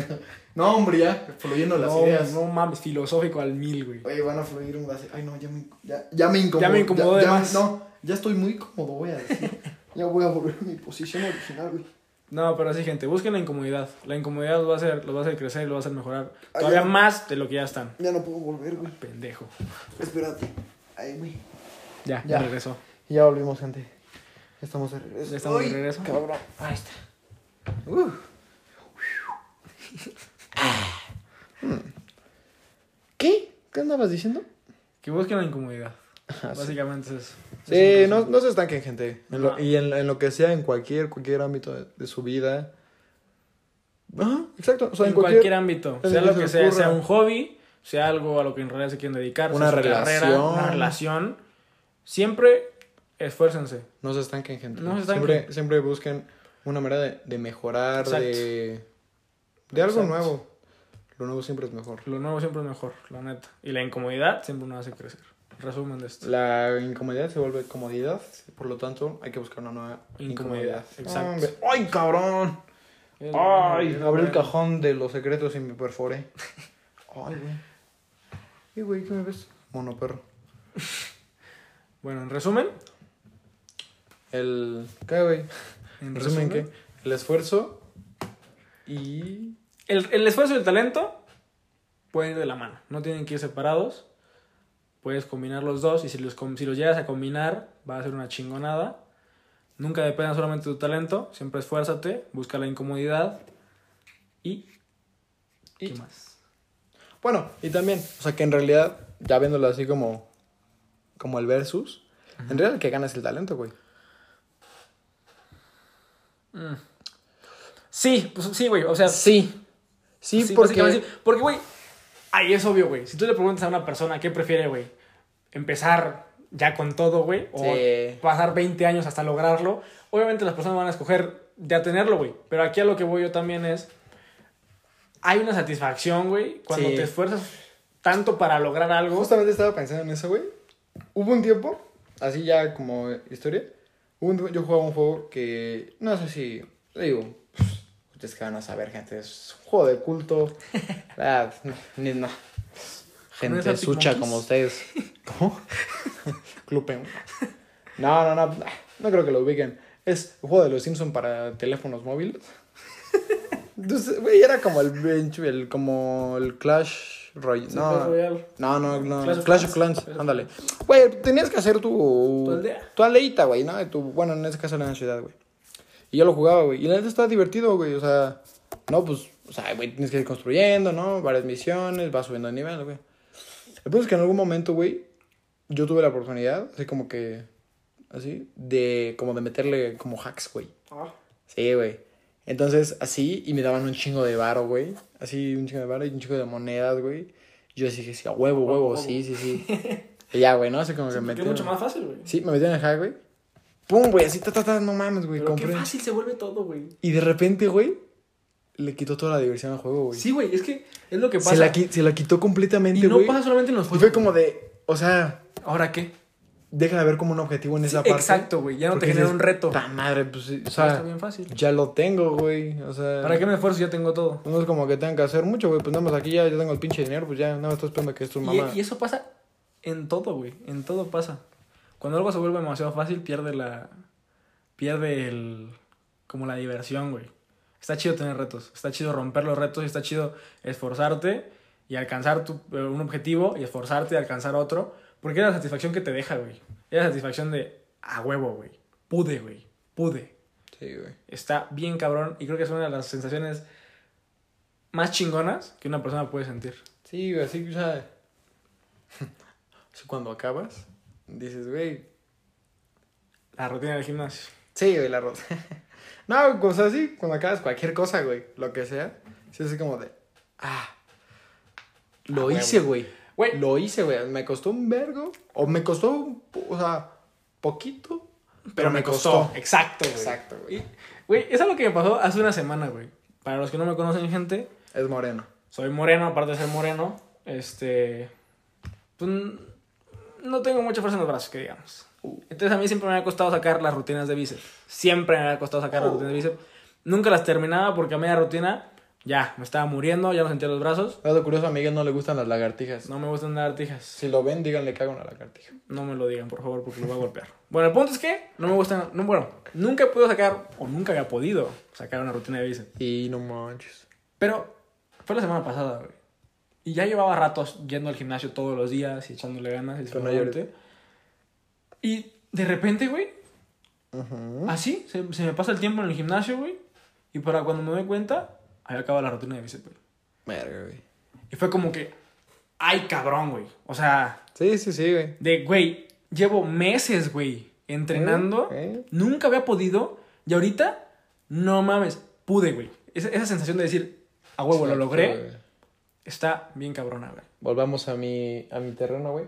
no, hombre, ya, fluyendo las no, ideas. no mames, filosófico al mil, güey. Oye, van a fluir un. Ay, no, ya me, ya, ya me incomodó. Ya me incomodó de ya, más. No, ya estoy muy cómodo, voy a decir. ya voy a volver a mi posición original, güey. No, pero sí, gente, busquen la incomodidad. La incomodidad los va a hacer, los va a hacer crecer y los va a hacer mejorar todavía más de lo que ya están. Ya no puedo volver, güey. Pendejo. Espérate. Ay, güey. Ya, Ya. ya regresó. Ya volvimos, gente. Estamos de regreso. Ya estamos de Ay, regreso. Cabrón. Ahí está. Uh. ¿Qué? ¿Qué andabas diciendo? Que busquen la incomodidad. Ah, sí. Básicamente es eso. Sí, no, no se estanquen, gente. En lo- No. y en, en lo que sea, en cualquier, cualquier ámbito de, de su vida. Ajá, exacto. O sea, en en, cualquier, cualquier. ámbito, sea lo que que se sea, sea un hobby, sea algo a lo que en realidad se quieren dedicar, sea Una su carrera, relación. una relación, siempre esfuércense. No se estanquen, gente. No se estanquen. Siempre, siempre busquen una manera de, de mejorar, Exacto. de, de algo Exacto. nuevo. Lo nuevo siempre es mejor. Lo nuevo siempre es mejor, la neta. Y la incomodidad siempre nos hace crecer. Resumen de esto. La incomodidad se vuelve comodidad, por lo tanto hay que buscar una nueva Incomodidad, incomodidad. exacto. ¡Ay, cabrón! ¡Ay! Abrí el cajón de los secretos y me perforé. ¡Ay, güey! ¿Y güey, qué me ves? Mono perro. Bueno, en resumen. El. ¿Qué, güey? ¿En resumen qué? El esfuerzo y. El, el esfuerzo y el talento pueden ir de la mano. No tienen que ir separados. Puedes combinar los dos y si los, si los llegas a combinar va a ser una chingonada. Nunca dependa solamente de tu talento. Siempre esfuérzate, busca la incomodidad y... y ¿Qué más? Bueno, y también, o sea que en realidad, ya viéndolo así como. Como el versus, en realidad el que gana es el talento, güey. Mm. Sí, pues sí, güey. O sea, Sí. Sí, Sí, porque. Porque, güey, ahí es obvio, güey. Si tú le preguntas a una persona qué prefiere, güey, empezar ya con todo, güey, o Sí. pasar 20 años hasta lograrlo, obviamente las personas van a escoger ya tenerlo, güey. Pero aquí a lo que voy yo también es, hay una satisfacción, güey, cuando Sí. te esfuerzas tanto para lograr algo. Justamente estaba pensando en eso, güey. Hubo un tiempo, así ya como historia, hubo un tiempo- yo jugaba un juego que, no sé si, digo, ustedes que van a saber, gente, es un juego de culto. Ah, ni no. ¿No Gente es sucha como ustedes. ¿Cómo? Club Penguin. No, no, no, no creo que lo ubiquen. Es un juego de los Simpsons para teléfonos móviles. Entonces, güey, era como el, el como el Clash Royale. No, no, no, no. Clash of Clash of Clans. Ándale. Güey, tenías que hacer tu. Tu aldea. Tu aldeita, güey, ¿no? Tu, bueno, en ese caso era en la ciudad, güey. Y yo lo jugaba, güey. Y la neta estaba divertido, güey. O sea, no, pues, o sea, güey, tienes que ir construyendo, ¿no? Varias misiones, vas subiendo de nivel, güey. El punto es que en algún momento, güey, yo tuve la oportunidad, así como que, así, de, como de meterle como hacks, güey. Ah. Sí, güey. Entonces, así, y me daban un chingo de varo, güey. Así, un chingo de varo y un chingo de monedas, güey. Yo así que sí, a huevo, huevo, huevo. sí, sí, sí. y ya, güey, ¿no? Así como que me es mucho más fácil, güey. Sí, me metí en el hack, güey. Pum, güey, así, ta, ta, ta, no mames, güey. Pero qué Compré. fácil se vuelve todo, güey. Y de repente, güey, le quitó toda la diversión al juego, güey. Sí, güey, es que es lo que pasa. se, la, qui- se la quitó completamente, y no güey. pasa solamente en los y juegos. fue como de, o sea, ¿Ahora qué? deja de ver como un objetivo en Sí, esa parte. exacto, güey. Ya no te porque genera dices, un reto. "Ta madre, pues, o Está sea, bien fácil. ya lo tengo, güey. O sea, ¿Para qué me esfuerzo? Ya tengo todo. no es como que tengan que hacer mucho, güey. Pues nada más aquí ya, ya tengo el pinche dinero, pues ya, nada más estoy esperando que esto Y, mamá. y eso pasa en todo, güey. En todo pasa. Cuando algo se vuelve demasiado fácil, pierde la. Pierde el. Como la diversión, güey. Está chido tener retos. Está chido romper los retos y está chido esforzarte y alcanzar tu- eh, un objetivo y esforzarte y alcanzar otro. Porque es la satisfacción que te deja, güey. Es la satisfacción de. A huevo, güey. Pude, güey. Pude. Sí, güey. Está bien cabrón y creo que es una de las sensaciones más chingonas que una persona puede sentir. Sí, güey, así, o sea. cuando acabas, dices, güey, La rutina del gimnasio. Sí, güey, la rota. no, o sea, sí, cuando acabas cualquier cosa, güey, lo que sea, sí, así como de, ah, lo Ah, hice, güey. Güey, Lo hice, güey. Me costó un vergo, o me costó, o sea, poquito, pero, me costó. Exacto, güey. Exacto, güey. Güey, es algo que me pasó hace una semana, güey. Para los que no me conocen, gente, Es moreno. soy moreno, aparte de ser moreno. Este. Pues, no tengo mucha fuerza en los brazos, que digamos. Entonces a mí siempre me ha costado sacar las rutinas de bíceps. Siempre me ha costado sacar las rutinas de bíceps. Nunca las terminaba porque a media rutina ya me estaba muriendo, ya no sentía los brazos. Dato curioso, a Miguel no le gustan las lagartijas. No me gustan las lagartijas. Si lo ven, díganle que haga una lagartija. No me lo digan, por favor, porque lo voy a golpear. Bueno, el punto es que no me gustan. No, bueno, nunca he podido sacar, o nunca había podido sacar una rutina de bíceps. Y no manches. Pero fue la semana pasada, güey. Y ya llevaba ratos yendo al gimnasio todos los días y echándole ganas. Y, esforzándote. y de repente, güey, Ujú. así, se, se me pasa el tiempo en el gimnasio, güey. Y para cuando me doy cuenta, había acabado la rutina de bíceps. Verga, güey. Y fue como que, ay, cabrón, güey. O sea, Sí, sí, sí, güey. de, güey, llevo meses, güey, entrenando. Ok. Nunca había podido. Y ahorita, no mames, pude, güey. Esa, esa sensación de decir, a huevo, lo Exacto, logré, güey. Está bien cabrona, güey. Volvamos a mi, a mi terreno, güey.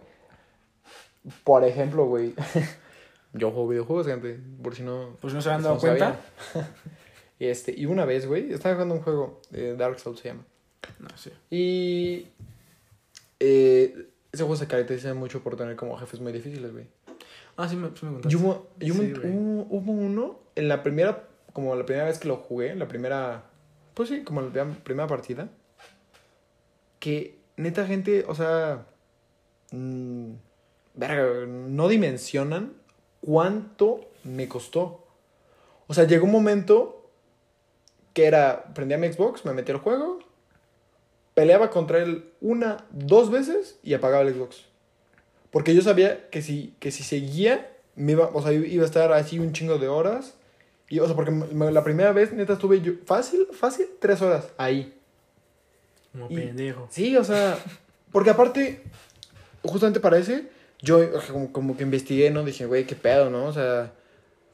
Por ejemplo, güey. Yo juego videojuegos, gente. Por si no. Por si no se no dado cuenta. sabían. y, este, y una vez, güey, estaba jugando un juego. eh, Dark Souls se llama. No, sí. Y. eh, ese juego se caracteriza mucho por tener como jefes muy difíciles, güey. Ah, sí me, sí me contaste. Hubo, Sí, hubo- hubo uno en la primera. Como la primera vez que lo jugué, la primera. Pues sí, como la primera partida. Que neta, gente, o sea. mm, verga, no dimensionan cuánto me costó. O sea, llegó un momento que era. Prendía mi Xbox, me metía al juego. Peleaba contra él una, dos veces y apagaba el Xbox. Porque yo sabía que si, que si seguía, me iba, o sea, iba a estar así un chingo de horas. Y, o sea, porque la primera vez, neta, estuve yo, fácil, fácil, tres horas ahí. Como Y- pendejo. Sí, o sea, porque aparte, justamente para ese, yo como, como que investigué, ¿no? Dije, güey, qué pedo, ¿no? O sea,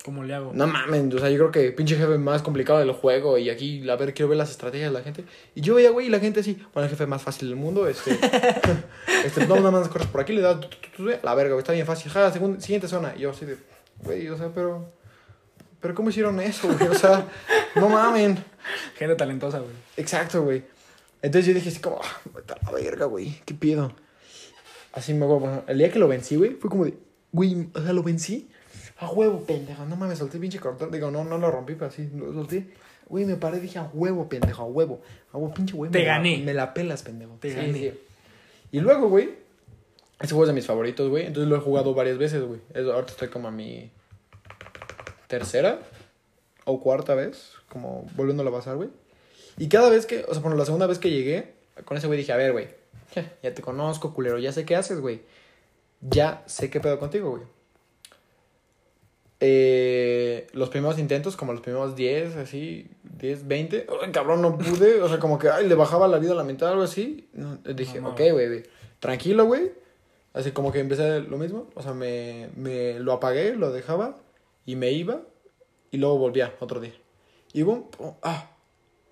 ¿Cómo le hago? no mames, o sea, yo creo que pinche jefe más complicado del juego y aquí, a ver, quiero ver las estrategias de la gente. Y yo veía, güey, y la gente así, bueno, el jefe más fácil del mundo, este, este, no, nada más corres por aquí, le das, la verga, güey, está bien fácil, ja, siguiente zona. Y yo así de, güey, o sea, pero, pero ¿cómo hicieron eso, güey? O sea, no mamen. Gente talentosa, güey. Exacto, güey. Entonces yo dije así como, ah, la verga, güey, ¿qué pido? Así me acuerdo, el día que lo vencí, güey, fue como de, güey, o sea, lo vencí. A huevo, pendejo, no mames, solté el pinche cartón. Digo, no, no lo rompí, pero así, lo solté. Güey, me paré y dije, a huevo, pendejo, a huevo. A huevo, pinche güey. Te me la- gané. me la pelas, pendejo. Te Sí, gané. sí. Y luego, güey, ese juego es de mis favoritos, güey. Entonces lo he jugado varias veces, güey. Ahorita estoy como a mi tercera o cuarta vez, como volviéndolo a pasar, güey. Y cada vez que, o sea, bueno, la segunda vez que llegué, con ese güey dije, a ver, güey, ya te conozco, culero, ya sé qué haces, güey. Ya sé qué pedo contigo, güey. Eh, los primeros intentos, como los primeros 10, así, 10, 20, ay, cabrón, no pude, o sea, como que, ay, le bajaba la vida a la mitad algo así. No, dije, Mamá. ok, güey, tranquilo, güey. Así como que empecé lo mismo, o sea, me, me lo apagué, lo dejaba y me iba y luego volvía otro día. Y boom, ah,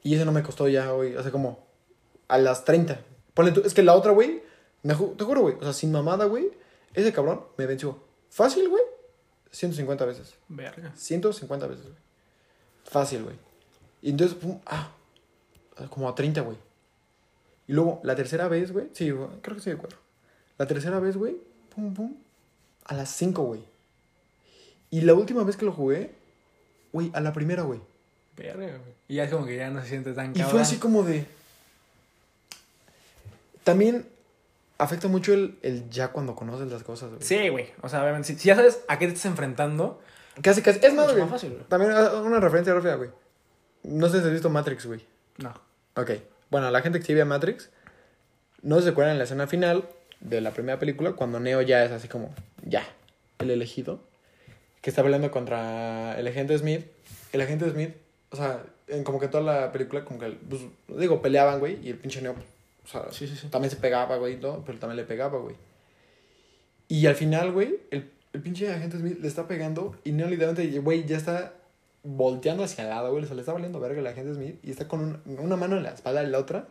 y ese no me costó ya, güey, o sea, como a las 30. Ponle tú, es que la otra, güey, ju- te juro, güey, o sea, sin mamada, güey, ese cabrón me venció. Fácil, güey, 150 veces. Verga. 150 veces, güey. Fácil, güey. Y entonces, pum, ah, como a 30, güey. Y luego, la tercera vez, güey, sí, creo que sí, cuatro. La tercera vez, güey, pum, pum, a las 5, güey. Y la última vez que lo jugué, güey, a la primera, güey. Verga. Y ya es como que ya no se siente tan Y cabrón. fue así como de. También afecta mucho el, el ya cuando conoces las cosas, güey. Sí, güey. O sea, obviamente, si, si ya sabes a qué te estás enfrentando, Casi, casi. Es más, mucho güey. más fácil, güey. También ah, una referencia rápida, güey. No sé si has visto Matrix, güey. No. Ok. Bueno, la gente que sí ve a Matrix, no se acuerdan en la escena final de la primera película, cuando Neo ya es así como, ya, el elegido, que está peleando contra el agente Smith. El agente Smith, o sea, en como que toda la película, como que, pues, digo, peleaban, güey, y el pinche Neo, o sea, Sí, sí, sí. también se pegaba, güey, y todo, pero también le pegaba, güey. Y al final, güey, el, el pinche agente Smith le está pegando y Neo literalmente, güey, ya está volteando hacia el lado, güey, se le está valiendo verga el agente Smith y está con un- una mano en la espalda de la otra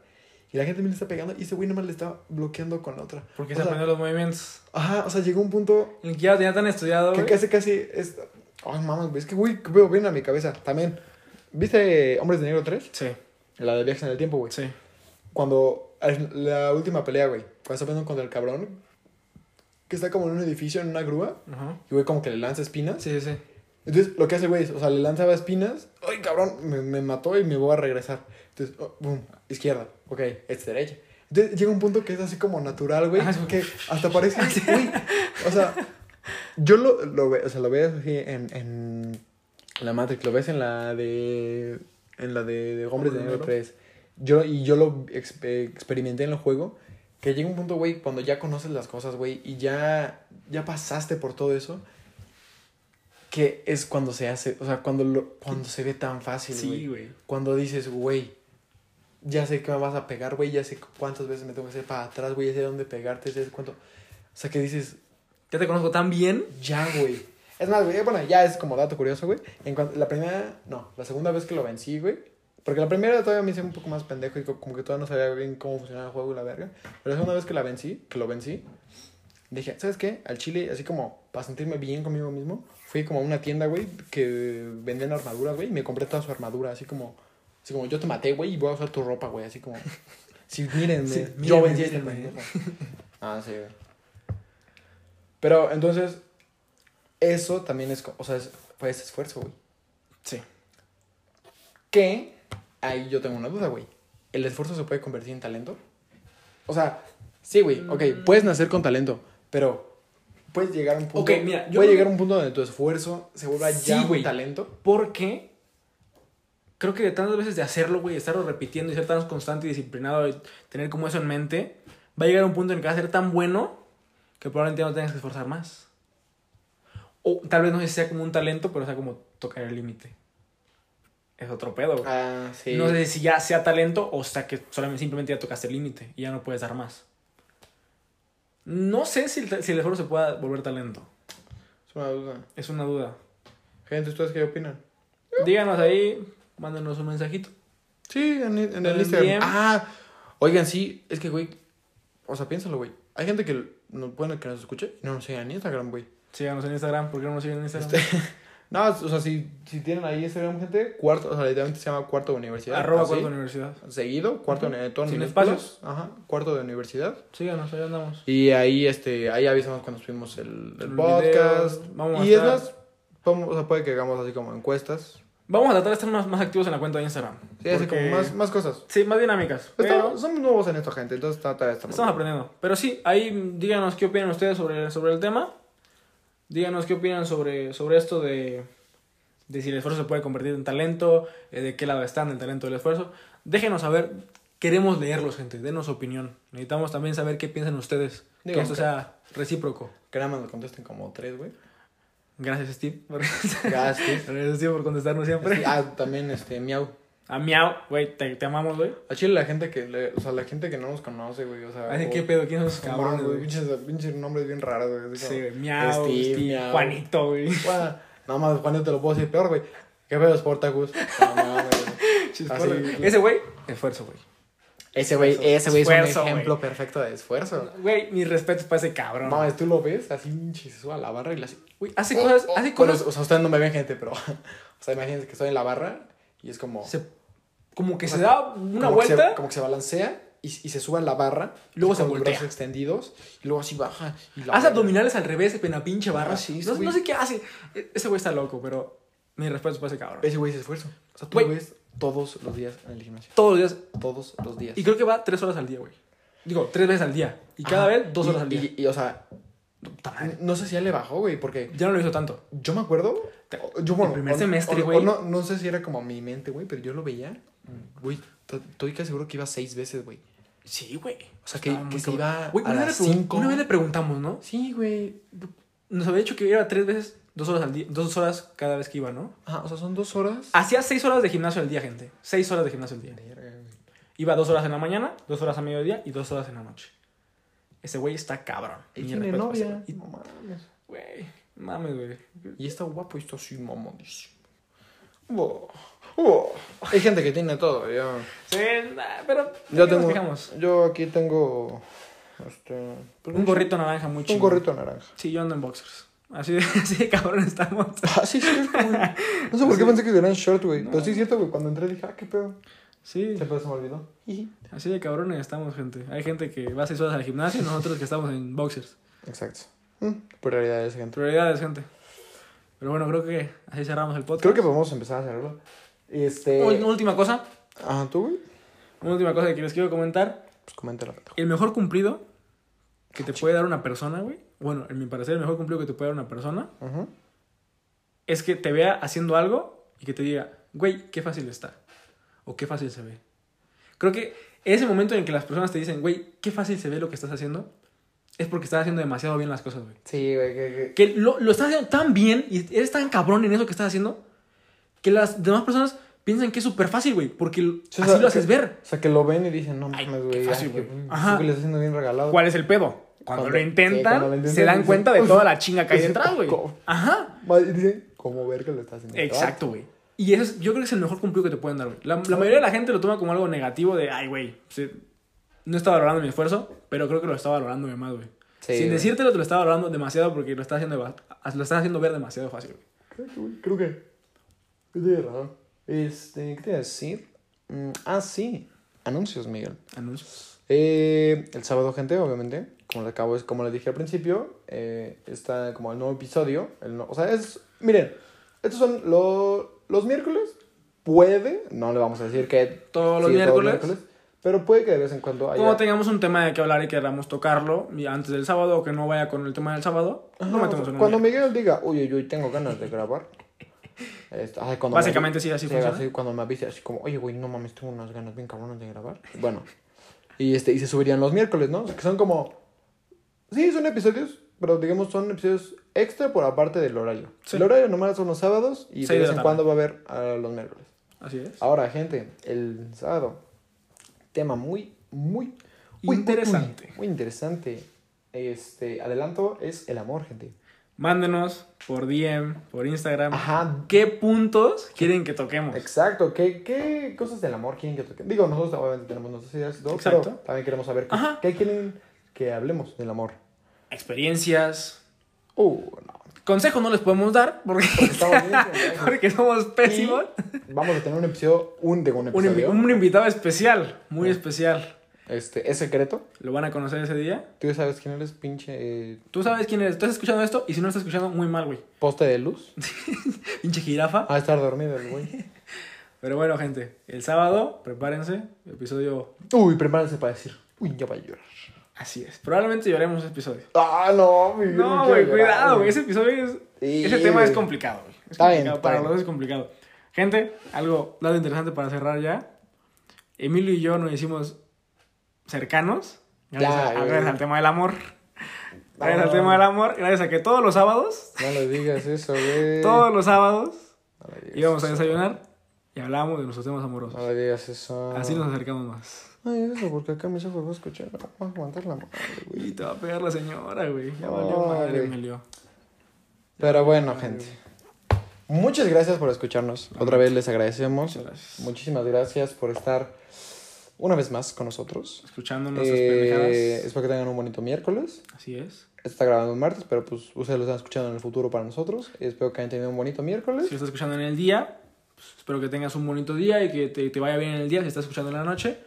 y la agente Smith le está pegando y ese güey nomás le está bloqueando con la otra. Porque O se sea, aprendió los movimientos. Ajá, o sea, llegó un punto El que ya lo tenía tan estudiado, que güey. casi, casi es... Ay, mames, güey, es que, güey, veo bien a mi cabeza. También, ¿viste Hombres de Negro 3? Sí, La de viajes en el tiempo, güey. sí. Cuando la última pelea, güey, cuando está peleando contra el cabrón, que está como en un edificio, en una grúa, Ajá. y güey como que le lanza espinas. Sí, sí, sí. Entonces, lo que hace, güey, es, o sea, le lanzaba espinas, ay, cabrón, me, me mató y me voy a regresar. Entonces, oh, boom, izquierda, ok, es derecha. Entonces, llega un punto que es así como natural, güey, Ah, que hasta parece, güey, o sea, yo lo, lo, ve- o sea, lo ves así en, en la Matrix, lo ves en la de, en la de, de Hombres de Negro 3. Yo, y yo lo ex- experimenté en el juego, que llega un punto, güey, cuando ya conoces las cosas, güey, y ya, ya pasaste por todo eso, que es cuando se hace, o sea, cuando, lo, cuando se ve tan fácil, güey. Sí, güey. Cuando dices, güey, ya sé que me vas a pegar, güey, ya sé cuántas veces me tengo que hacer para atrás, güey, ya sé dónde pegarte, ya sé cuánto. O sea, que dices, Ya te conozco tan bien. ya, güey. Es más, güey, bueno, ya es como dato curioso, güey. En cuanto, la primera, no, la segunda vez que lo vencí, güey. Porque la primera todavía me hice un poco más pendejo y co- como que todavía no sabía bien cómo funcionaba el juego y la verga. Pero la segunda vez que la vencí, que lo vencí, dije, ¿sabes qué? Al chile, así como para sentirme bien conmigo mismo, fui como a una tienda, güey, que vendían armaduras, güey, y me compré toda su armadura, así como, así como yo te maté, güey, y voy a usar tu ropa, güey, así como, sí, mírenme, Sí, yo vencí este pendejo. Ah, sí, güey. Pero entonces, eso también es, o sea, es, fue ese esfuerzo, güey. Sí. Que ahí yo tengo una duda, güey. ¿El esfuerzo se puede convertir en talento? O sea, sí, güey, ok, Mm. puedes nacer con talento, pero puedes llegar a un punto. Ok, mira, yo puede creo llegar que- a un punto donde tu esfuerzo se vuelva Sí, ya güey. un talento. Porque creo que de tantas veces de hacerlo, güey, estarlo repitiendo y ser tan constante y disciplinado y tener como eso en mente, va a llegar a un punto en el que va a ser tan bueno que probablemente no tengas que esforzar más. O tal vez no sé si sea como un talento, pero sea como tocar el límite. Es otro pedo, güey. Ah, sí. No sé si ya sea talento o sea que solamente simplemente ya tocaste el límite y ya no puedes dar más. No sé si el, si el esfuerzo se pueda volver talento. Es una duda. Es una duda. Gente, ¿ustedes qué opinan? Díganos ahí, mándenos un mensajito. Sí, en, el Instagram. Ah, oigan, sí, es que, güey, o sea, piénsalo, güey. Hay gente que, no, bueno, que nos escuche y no nos siga en Instagram, güey. Síganos en Instagram, ¿por qué no nos siguen en Instagram? Este, No, o sea, si, si tienen ahí Instagram, gente, cuarto, o sea, literalmente se llama cuarto de universidad. Arroba así, cuarto universidad. Seguido, cuarto de en Sin espacios. Ajá, cuarto de universidad. Síganos, ahí andamos. Y ahí, este, ahí avisamos cuando subimos el, el El podcast. video, vamos a y es estar- más, vamos, o sea, puede que hagamos así como encuestas. Vamos a tratar de estar más, más activos en la cuenta de Instagram. Sí, así como más, más cosas. Sí, más dinámicas. Pero Estamos- somos nuevos en esto, gente, entonces está, está, está estamos aprendiendo. Pero sí, ahí díganos qué opinan ustedes sobre, sobre el tema. Díganos qué opinan sobre, sobre esto de, de si el esfuerzo se puede convertir en talento, eh, de qué lado están el talento y el esfuerzo. Déjenos saber. Queremos leerlos, gente. Denos opinión. Necesitamos también saber qué piensan ustedes. Digo, que esto que- sea recíproco. Que nada más nos contesten como tres, güey. Gracias, Steve. por- Gracias. Gracias, Steve, por contestarnos siempre. Sí, ah, también, este, miau. A Miau, güey, te, te amamos, güey. A Chile la gente que, le- o sea, la gente que no nos conoce, güey, o sea. Ay, o- ¿qué pedo? ¿Quién son esos no cabrones, güey? Pinches, pinches nombres bien raros, güey. Sí, güey. Miau, Steve, Steve, Miau. Juanito, güey. Bueno, nada más, Juanito te lo puedo decir peor, güey. ¿Qué pedo Sportacus? No mames, Ese güey, esfuerzo, güey. Ese güey, ese güey es Esfuerzo, un ejemplo perfecto de esfuerzo. Güey, mis respetos para ese cabrón. Mames, tú lo ves así, pinche, se sube a la barra y la hace. Güey, hace cosas, hace Bueno, cosas. o sea, ustedes no me ven, gente, pero. O sea, imagínense que estoy en la barra y es como. se- como que o se da una como que se- vuelta. como que se balancea y, y se sube a la barra. Luego se los voltea. brazos extendidos y luego así baja. Y Hace abdominales al revés, pena pinche barra. Ah, sí, no, sé qué hace. E- Ese güey está loco, pero mis respetos para ese cabrón. Ese güey es esfuerzo. O sea, tú lo ves todos los días en el gimnasio. Todos los días. Todos los días. Y creo que va tres horas al día, güey. Digo, tres veces al día. Y cada Ajá. vez dos Y- horas al día. Y, y, o sea, no sé si ya le bajó, güey, porque Ya no lo hizo tanto. yo me acuerdo. Yo, bueno, el primer o- semestre, güey. No, no sé si era como mi mente, güey, pero yo lo veía. Güey, to- estoy casi seguro que iba seis veces, güey. Sí, güey. O sea, que, que se iba Güey, a una, las cinco. una vez le preguntamos, ¿no? Sí, güey. Nos había dicho que iba tres veces, dos horas al día, dos horas cada vez que iba, ¿no? Ajá, o sea, son dos horas. Hacía seis horas de gimnasio al día, gente. Seis horas de gimnasio al día. Iba dos horas en la mañana, dos horas a mediodía y dos horas en la noche. Ese güey está cabrón. Y tiene novia. güey. No mames. Y- Güey, mames, güey. Y está guapo y está así mamadísimo. Wow. Wow. Hay gente que tiene todo, yo. Sí, nah, pero Yo ¿qué nos tengo. fijamos? Yo aquí tengo. Este. Un gorrito naranja muy Un chido. gorrito naranja. Sí, yo ando en boxers. Así de, así de cabrón estamos. Ah, sí, es güey. No sé por qué pensé que eran short, güey. Pero sí es cierto, güey. Cuando entré dije, ah, qué pedo. Sí, se me olvidó. así de cabrones estamos, gente. Hay gente que va seis horas al gimnasio y nosotros que estamos en boxers. Exacto. Mm, prioridades, gente. Prioridades, gente. Pero bueno, creo que así cerramos el podcast. Creo que podemos empezar a hacerlo. Este. Una última cosa. Ajá, tú, güey. Una última cosa que les quiero comentar. Pues coméntala, pendejo. El mejor cumplido que te puede dar una persona, güey. Bueno, en mi parecer, el mejor cumplido que te puede dar una persona Ajá. es que te vea haciendo algo y que te diga, güey, qué fácil está. O qué fácil se ve. Creo que ese momento en que las personas te dicen, güey, qué fácil se ve lo que estás haciendo, es porque estás haciendo demasiado bien las cosas, güey. Sí, güey, que, que- Que lo, lo estás haciendo tan bien y eres tan cabrón en eso que estás haciendo que las demás personas piensan que es súper fácil, güey. Porque Sí, o así sea, lo haces que- ver. O sea, que lo ven y dicen, no Ay, mames, qué güey. fácil, que- güey. que Ajá. le está haciendo bien regalado. ¿Cuál es el pedo? Cuando, Cuando- lo intentan, sí, cuando lo intentan, se dan cuenta de "Uf, toda la chinga que hay detrás, güey. poco". Ajá. Dicen, como ver que lo está haciendo. Exacto, güey. Y eso es, yo creo que es el mejor cumplido que te pueden dar, güey. La, la mayoría de la gente lo toma como algo negativo de, ay, güey, sí, no está valorando mi esfuerzo, pero creo que lo está valorando de más, güey. Sí, Sin decírtelo, te lo está valorando demasiado porque lo estás haciendo, lo estás haciendo ver demasiado fácil, güey. Creo que, güey, creo que. Razón. Este, ¿qué te iba a decir? Mm, ah, sí. Anuncios, Miguel. Anuncios. Eh, el sábado, gente, obviamente. Como les, acabo, como les dije al principio, eh, está como el nuevo episodio. El no- o sea, es. Miren, estos son lo- los miércoles. Puede, no le vamos a decir que. Todos los sí, miércoles. pero puede que de vez en cuando haya. Como tengamos un tema de que hablar y queramos tocarlo y antes del sábado o que no vaya con el tema del sábado, no o metemos sea, en un Cuando. Miguel diga, uy, uy, uy, tengo ganas de grabar. Ay, cuando Básicamente me, sí, así sí, funciona. así, cuando me avise, así como, oye, güey, no mames, tengo unas ganas bien cabronas de grabar. Bueno, y, este, y se subirían los miércoles, ¿no? O sea, que son como. Sí, son episodios, pero digamos son episodios extra por aparte del horario. Sí. El horario normal son los sábados y Seis de vez en cuando va a haber a los miércoles. Así es. Ahora, gente, el sábado, tema muy, muy, muy Interesante. Muy, muy interesante. Este, adelanto, es el amor, gente. Mándenos por DM, por Instagram. Ajá. ¿Qué puntos quieren que toquemos? Exacto. ¿Qué, ¿Qué cosas del amor quieren que toquen? Digo, nosotros obviamente tenemos nuestras ideas todo, Exacto. pero también queremos saber qué, Ajá. qué quieren que hablemos del amor. Experiencias, Uh, no. Consejos no les podemos dar porque, estamos bien porque somos pésimos. Y vamos a tener un episodio, un de un Un, episodio. un invitado especial, muy especial. Este, es secreto. Lo van a conocer ese día. Tú sabes quién eres, pinche eh, Tú sabes quién eres. Estás escuchando esto y si no estás escuchando, muy mal, güey. poste de luz. Pinche jirafa. Va a estar dormido el güey. Pero bueno, gente, el sábado, prepárense. Episodio. Uy, prepárense para decir. Uy, ya va a llorar. Así es. Probablemente lloremos ese episodio. Ah, no, mi No, güey, cuidado, güey. Ese episodio es. Sí, ese tema es complicado, güey. Es Está bien, complicado. Para bien. los dos es complicado. Gente, algo, dato interesante para cerrar ya. Emilio y yo nos hicimos cercanos. Gracias, Ya, a- güey. gracias al tema del amor. Gracias al tema del amor. Gracias a que todos los sábados, No le digas eso, güey. todos los sábados, No le digas íbamos a desayunar y hablábamos de nuestros temas amorosos. No le digas eso. Así nos acercamos más. Ay, eso, porque acá mis ojos va a escuchar. Voy a aguantar la madre, güey. Y te va a pegar la señora, güey. Ya valió madre, güey. Emilio. Pero bueno, gente. Muchas gracias por escucharnos. Otra vez les agradecemos. Gracias. Muchísimas gracias por estar una vez más con nosotros. Escuchando nuestras Eh, espero que tengan un bonito miércoles. Así es. Está grabando un martes, pero pues ustedes lo están escuchando en el futuro para nosotros. Espero que hayan tenido un bonito miércoles. Si lo estás escuchando en el día, pues, espero que tengas un bonito día y que te, te vaya bien en el día. Si estás escuchando en la noche,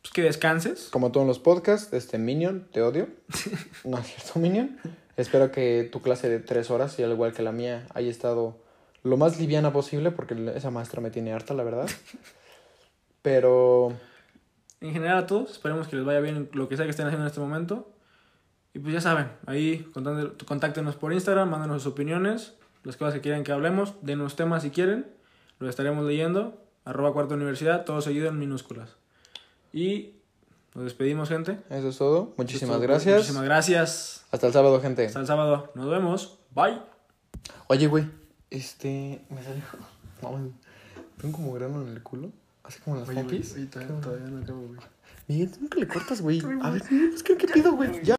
pues que descanses. Como todos los podcasts, este Minion, te odio. no es cierto, Minion. Espero que tu clase de tres horas, y al igual que la mía, haya estado lo más liviana posible, porque esa maestra me tiene harta, la verdad. Pero En general a todos, esperemos que les vaya bien lo que sea que estén haciendo en este momento. Y pues ya saben, ahí contácten- contáctenos por Instagram, mándenos sus opiniones, las cosas que quieran que hablemos, denos temas si quieren, los estaremos leyendo. Arroba cuarta universidad, todo seguido en minúsculas. Y nos despedimos, gente. eso es todo. Muchísimas gracias. Muchísimas gracias. Hasta el sábado, gente. Hasta el sábado. Nos vemos. Bye. Oye, güey, este. Me salió. Tengo como grano en el culo. Así como las pompis. todavía no acabo, güey. Miguel, tú nunca le cortas, güey. A ver, pues, ¿qué, qué pido, güey? Ya.